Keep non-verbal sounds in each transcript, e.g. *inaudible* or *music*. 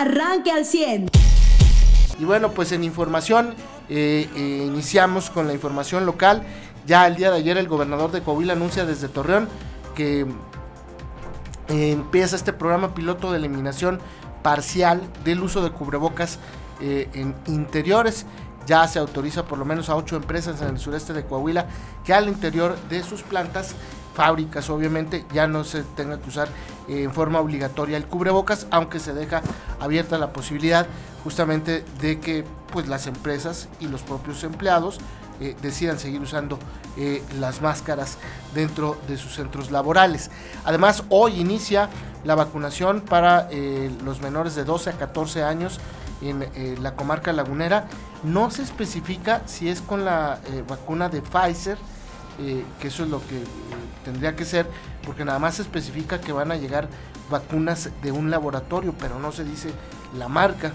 arranque al 100. Y bueno, pues en información, eh, eh, iniciamos con la información local. Ya el día de ayer el gobernador de Coahuila anuncia desde Torreón que eh, empieza este programa piloto de eliminación parcial del uso de cubrebocas en interiores. Ya se autoriza por lo menos a ocho empresas en el sureste de Coahuila que al interior de sus plantas fábricas obviamente ya no se tenga que usar en forma obligatoria el cubrebocas, aunque se deja abierta la posibilidad justamente de que pues las empresas y los propios empleados eh, decidan seguir usando eh, las máscaras dentro de sus centros laborales. Además, hoy inicia la vacunación para eh, los menores de 12 a 14 años en la comarca lagunera. No se especifica si es con la vacuna de Pfizer, que eso es lo que tendría que ser, porque nada más se especifica que van a llegar vacunas de un laboratorio, pero no se dice la marca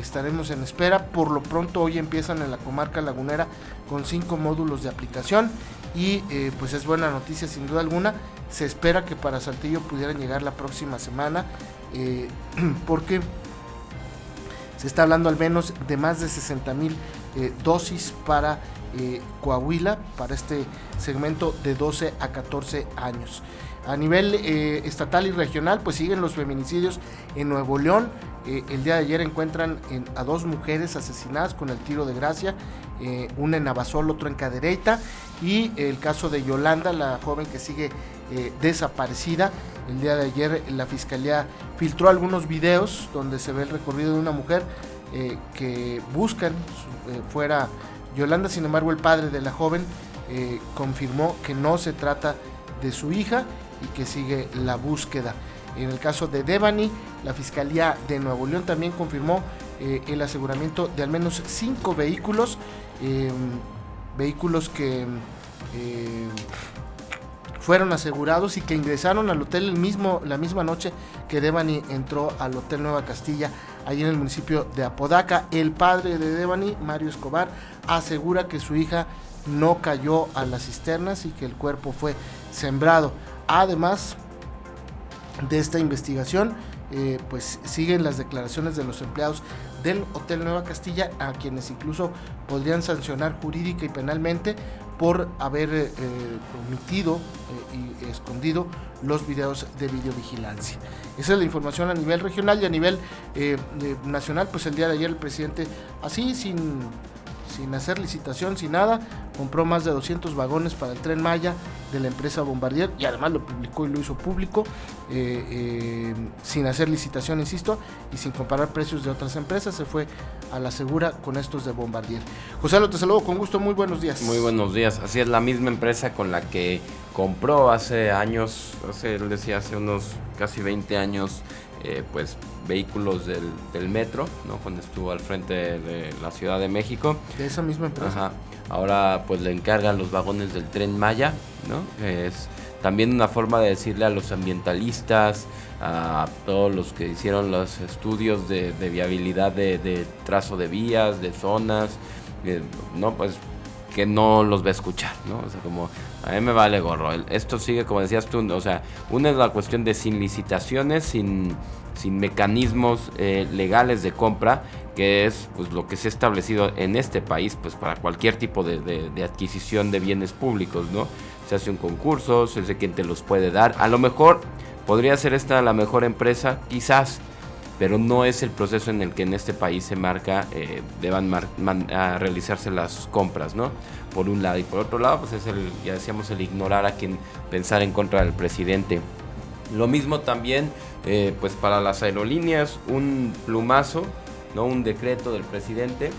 estaremos en espera. Por lo pronto hoy empiezan en la comarca lagunera con cinco módulos de aplicación y eh, pues es buena noticia sin duda alguna. Se espera que para Saltillo pudieran llegar la próxima semana eh, *clears throat* porque se está hablando al menos de más de 60 mil eh, dosis para Coahuila, para este segmento de 12 a 14 años. A nivel estatal y regional, pues siguen los feminicidios en Nuevo León. Eh, el día de ayer encuentran a dos mujeres asesinadas con el tiro de gracia, eh, una en Navasol, otro en Cadereyta, y el caso de Yolanda, la joven que sigue eh, desaparecida. El día de ayer la fiscalía filtró algunos videos donde se ve el recorrido de una mujer que buscan fuera Yolanda, sin embargo el padre de la joven confirmó que no se trata de su hija y que sigue la búsqueda. En el caso de Devani, la Fiscalía de Nuevo León también confirmó eh, el aseguramiento de al menos cinco vehículos, em, vehículos que em, fueron asegurados y que ingresaron al hotel el mismo, la misma noche que Devani entró al Hotel Nueva Castilla, allí en el municipio de Apodaca. El padre de Devani, Mario Escobar, asegura que su hija no cayó a las cisternas y que el cuerpo fue sembrado. Además, de esta investigación, eh, pues siguen las declaraciones de los empleados del Hotel Nueva Castilla, a quienes incluso podrían sancionar jurídica y penalmente por haber eh, omitido eh, y escondido los videos de videovigilancia. Esa es la información a nivel regional y a nivel nacional, pues el día de ayer el presidente, así sin sin hacer licitación, sin nada, compró más de 200 vagones para el tren Maya de la empresa Bombardier y además lo publicó y lo hizo público, eh, eh, sin hacer licitación, insisto, y sin comparar precios de otras empresas, se fue a la segura con estos de Bombardier. José, lo te saludo con gusto, muy buenos días. Muy buenos días, así es la misma empresa con la que compró hace años, hace, él decía hace unos casi 20 años, eh, pues vehículos del, del, metro, ¿no? Cuando estuvo al frente de la Ciudad de México. De esa misma empresa. Ahora pues le encargan los vagones del tren Maya, ¿no? es también una forma de decirle a los ambientalistas, a todos los que hicieron los estudios de, viabilidad de, trazo de vías, de zonas, eh, ¿no? Pues que no los va a escuchar, ¿no? O sea, como a mí me vale gorro. Esto sigue, como decías tú, o sea, una es la cuestión de sin licitaciones, sin, sin mecanismos eh, legales de compra, que es pues, lo que se ha establecido en este país, pues para cualquier tipo de, de, adquisición de bienes públicos, ¿no? Se hace un concurso, se sé quién te los puede dar. A lo mejor podría ser esta la mejor empresa, quizás, pero no es el proceso en el que en este país se marca, eh, deban realizarse las compras, ¿no? Por un lado. Y por otro lado, pues es el, ya decíamos, el ignorar a quien pensar en contra del presidente. Lo mismo también, eh, pues para las aerolíneas, un plumazo, ¿no? Un decreto del presidente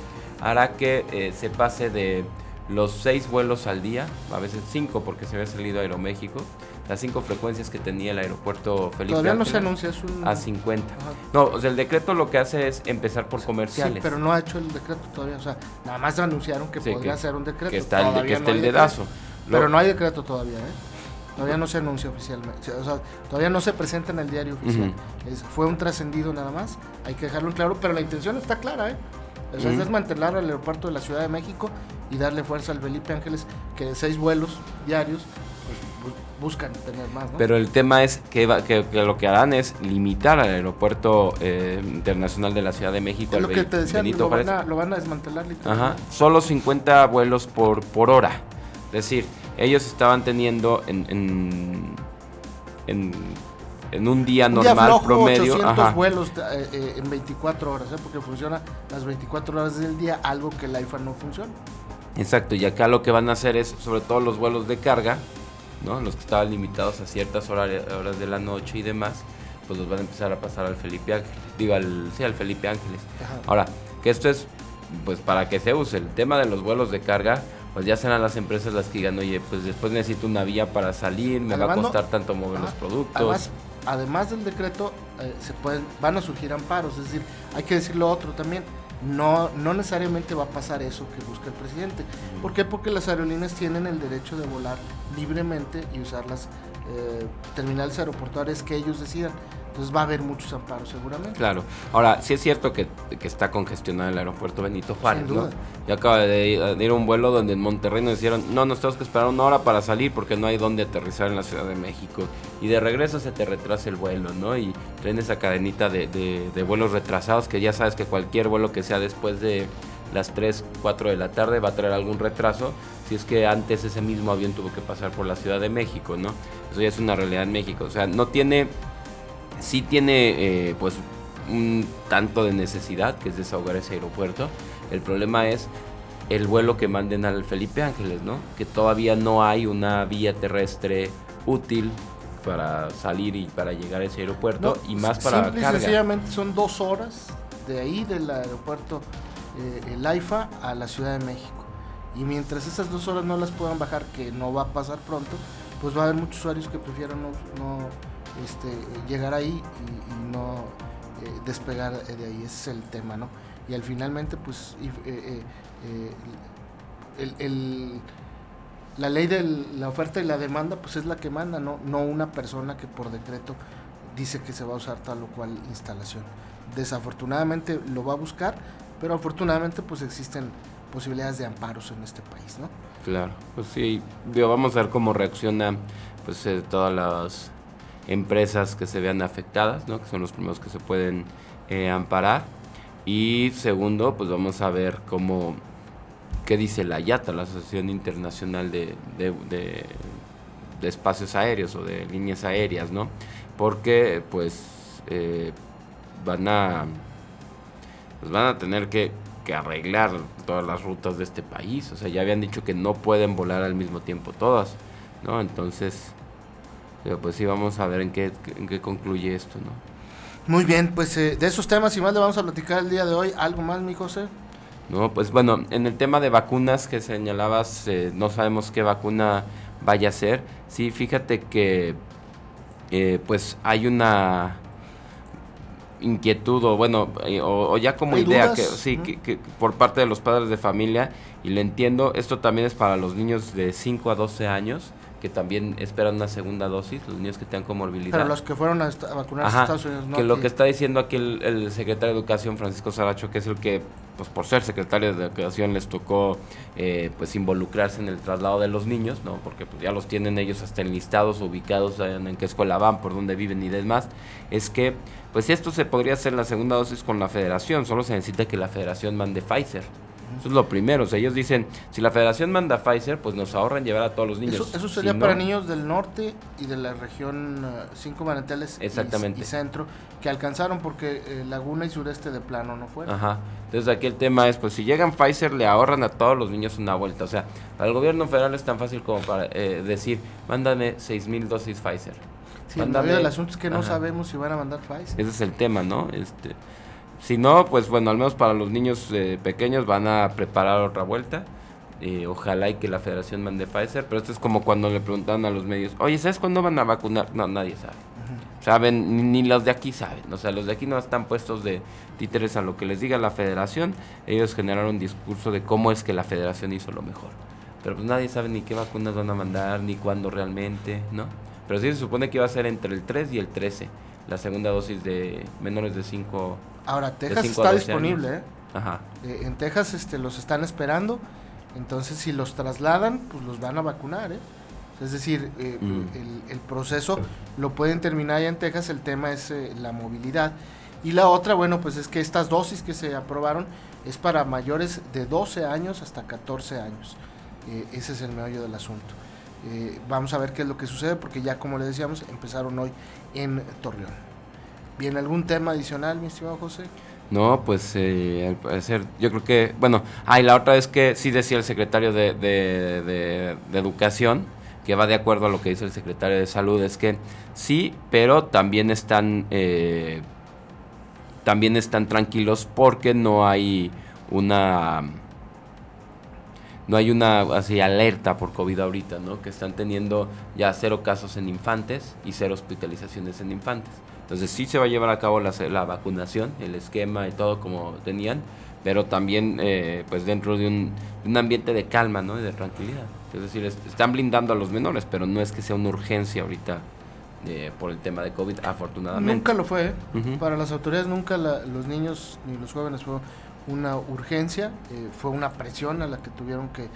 hará que eh, se pase de los seis vuelos al día, a veces cinco porque se había salido Aeroméxico, las cinco frecuencias que tenía el aeropuerto Felipe Todavía no se anuncia, es un... A 50. No, o sea, el decreto lo que hace es empezar por comerciales. Sí, pero no ha hecho el decreto todavía, o sea, nada más anunciaron que podría ser un decreto. Que está el, que está el dedazo. Pero no hay decreto todavía, ¿eh? Todavía no se anuncia oficialmente, o sea, todavía no se presenta en el diario oficial. fue un trascendido nada más, hay que dejarlo en claro, pero la intención está clara, ¿eh? O sea, es desmantelar el aeropuerto de la Ciudad de México y darle fuerza al Felipe Ángeles, que de seis vuelos diarios, pues buscan tener más. ¿no? Pero el tema es que, que, lo que harán es limitar al aeropuerto eh, internacional de la Ciudad de México. Es lo que te decía, lo van, a, lo van, a, desmantelar Ajá, solo 50 vuelos por, por hora. Es decir, ellos estaban teniendo en, en, en en un día normal promedio. 800 vuelos eh, eh, en 24 horas, ¿eh? porque funciona las 24 horas del día, algo que el IFA no funciona. Exacto, y acá lo que van a hacer es, sobre todo los vuelos de carga, ¿no? los que estaban limitados a ciertas horas, horas de la noche y demás, pues los van a empezar a pasar al Felipe Ángeles. Digo, al, sí, al Felipe Ángeles. Ahora, que esto es, pues para que se use el tema de los vuelos de carga, pues ya serán las empresas las que digan, oye, pues después necesito una vía para salir, me va a costar tanto mover los productos además del decreto, eh, se pueden, van a surgir amparos. Es decir, hay que decir lo otro también. No, no necesariamente va a pasar eso que busca el presidente. ¿Por qué? Porque las aerolíneas tienen el derecho de volar libremente y usar las eh, terminales aeroportuarias que ellos decidan. Entonces va a haber muchos amparos seguramente. Claro. Ahora, sí es cierto que, está congestionado el aeropuerto Benito Juárez, ¿no? Yo acabo de, ir a un vuelo donde en Monterrey nos dijeron, no, nos tenemos que esperar una hora para salir porque no hay dónde aterrizar en la Ciudad de México. Y de regreso se te retrasa el vuelo, ¿no? Y traen esa cadenita de, de vuelos retrasados que ya sabes que cualquier vuelo que sea después de las 3, 4 de la tarde va a traer algún retraso si es que antes ese mismo avión tuvo que pasar por la Ciudad de México, ¿no? Eso ya es una realidad en México. O sea, no tiene sí tiene eh, pues un tanto de necesidad, que es desahogar ese aeropuerto. El problema es el vuelo que manden al Felipe Ángeles, ¿no? Que todavía no hay una vía terrestre útil para salir y para llegar a ese aeropuerto y más para simple carga. sencillamente son dos horas de ahí del aeropuerto eh, el AIFA a la Ciudad de México. Y mientras esas dos horas no las puedan bajar, que no va a pasar pronto, pues va a haber muchos usuarios que prefieran no este, llegar ahí y, no eh, despegar de ahí, ese es el tema, ¿no? Y al finalmente, pues, eh, eh, la ley de la oferta y la demanda, pues es la que manda, ¿no? no una persona que por decreto dice que se va a usar tal o cual instalación. Desafortunadamente lo va a buscar, pero afortunadamente pues existen posibilidades de amparos en este país, ¿no? Claro, pues sí, vamos a ver cómo reacciona pues todas las empresas que se vean afectadas, ¿no? que son los primeros que se pueden eh, amparar. Y segundo, pues vamos a ver cómo, qué dice la IATA, la Asociación Internacional de, de, Espacios Aéreos o de Líneas Aéreas, ¿no? Porque pues eh, van a pues van a tener que, que arreglar todas las rutas de este país. O sea, ya habían dicho que no pueden volar al mismo tiempo todas, ¿no? Entonces, pero pues sí, vamos a ver en qué, en qué concluye esto, ¿no? Muy bien, pues eh, de esos temas y más le vamos a platicar el día de hoy. ¿Algo más, mi José? No, pues bueno, en el tema de vacunas que señalabas, eh, no sabemos qué vacuna vaya a ser. Sí, fíjate que eh, pues hay una inquietud o bueno, o, ya como idea que sí, que, por parte de los padres de familia, y lo entiendo, esto también es para los niños de 5 a 12 años que también esperan una segunda dosis, los niños que tengan comorbilidad. Pero los que fueron a, vacunarse a Estados Unidos, ¿no? Que lo que está diciendo aquí el, secretario de Educación, Francisco Saracho, que es el que, pues por ser secretario de Educación, les tocó eh, pues involucrarse en el traslado de los niños, ¿no? Porque pues, ya los tienen ellos hasta enlistados, ubicados en, en qué escuela van, por dónde viven y demás, es que, pues esto se podría hacer la segunda dosis con la federación, solo se necesita que la federación mande Pfizer. Eso es lo primero. O sea, ellos dicen, si la federación manda Pfizer, pues nos ahorran llevar a todos los niños. Eso, sería para niños del norte y de la región 5 uh, Exactamente. Y, centro, que alcanzaron porque eh, Laguna y sureste de plano no fueron. Ajá. Entonces aquí el tema es, pues si llegan Pfizer, le ahorran a todos los niños una vuelta. O sea, para el gobierno federal es tan fácil como para eh, decir, mándame 6 mil dosis Pfizer. Sí, el asunto es que no sabemos si van a mandar Pfizer. Ese es el tema, ¿no? Este... Si no, pues bueno, al menos para los niños eh, pequeños van a preparar otra vuelta. Eh, ojalá y que la federación mande Pfizer, pero esto es como cuando le preguntan a los medios, oye, ¿sabes cuándo van a vacunar? No, nadie sabe. Saben, ni, los de aquí saben. O sea, los de aquí no están puestos de títeres a lo que les diga la federación. Ellos generaron un discurso de cómo es que la federación hizo lo mejor. Pero pues nadie sabe ni qué vacunas van a mandar, ni cuándo realmente, ¿no? Pero sí se supone que iba a ser entre el 3 y el 13, la segunda dosis de menores de 5 Ahora, Texas está disponible, ¿eh? Ajá. Eh, en Texas este, los están esperando. Entonces, si los trasladan, pues los van a vacunar, ¿eh? Es decir, eh, mm. el, proceso lo pueden terminar ya en Texas, el tema es eh, la movilidad. Y la otra, bueno, pues es que estas dosis que se aprobaron es para mayores de 12 años hasta 14 años. Eh, ese es el meollo del asunto. Vamos a ver qué es lo que sucede porque ya como le decíamos empezaron hoy en Torreón. ¿Viene algún tema adicional, mi estimado José? No, pues eh, al parecer, yo creo que, bueno, ah, y la otra es que sí decía el secretario de, de, Educación, que va de acuerdo a lo que dice el secretario de Salud, es que sí, pero también están, eh, también están tranquilos porque no hay una, no hay una así alerta por COVID ahorita, ¿no? Que están teniendo ya cero casos en infantes y cero hospitalizaciones en infantes. Entonces sí se va a llevar a cabo la, la vacunación, el esquema y todo como tenían, pero también eh, pues dentro de un, un, ambiente de calma ¿no? y de tranquilidad. Es decir, están blindando a los menores, pero no es que sea una urgencia ahorita eh, por el tema de COVID, afortunadamente. Nunca lo fue, ¿eh? para las autoridades nunca los niños ni los jóvenes fue una urgencia, fue una presión a la que tuvieron que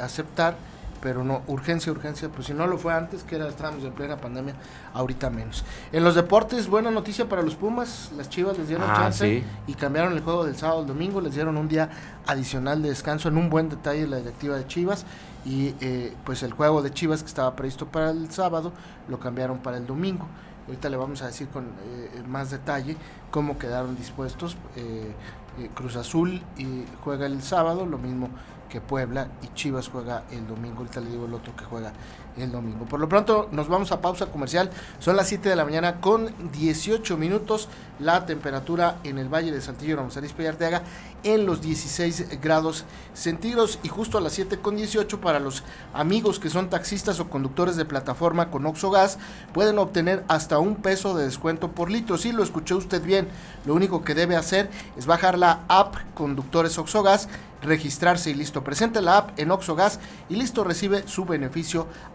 aceptar pero no, urgencia, urgencia, pues si no lo fue antes, que era, estábamos en plena pandemia, ahorita menos. En los deportes, buena noticia para los Pumas, las Chivas les dieron ah, chance y cambiaron el juego del sábado al domingo, les dieron un día adicional de descanso en un buen detalle la directiva de Chivas y eh, pues el juego de Chivas que estaba previsto para el sábado lo cambiaron para el domingo. Ahorita le vamos a decir con eh, más detalle cómo quedaron dispuestos. Eh, Cruz Azul y juega el sábado, lo mismo que Puebla y Chivas juega el domingo. Ahorita le digo el otro que juega el domingo. Por lo pronto nos vamos a pausa comercial. Son las 7 de la mañana con 18 minutos. La temperatura en el Valle de Santillo, Ramos Arizpe y Arteaga en los 16 grados centígrados y justo a las 7 con 18 para los amigos que son taxistas o conductores de plataforma con Oxogas pueden obtener hasta un peso de descuento por litro. Si lo escuchó usted bien, lo único que debe hacer es bajar la app Conductores Oxogas registrarse y listo. Presente la app en Oxogas y listo recibe su beneficio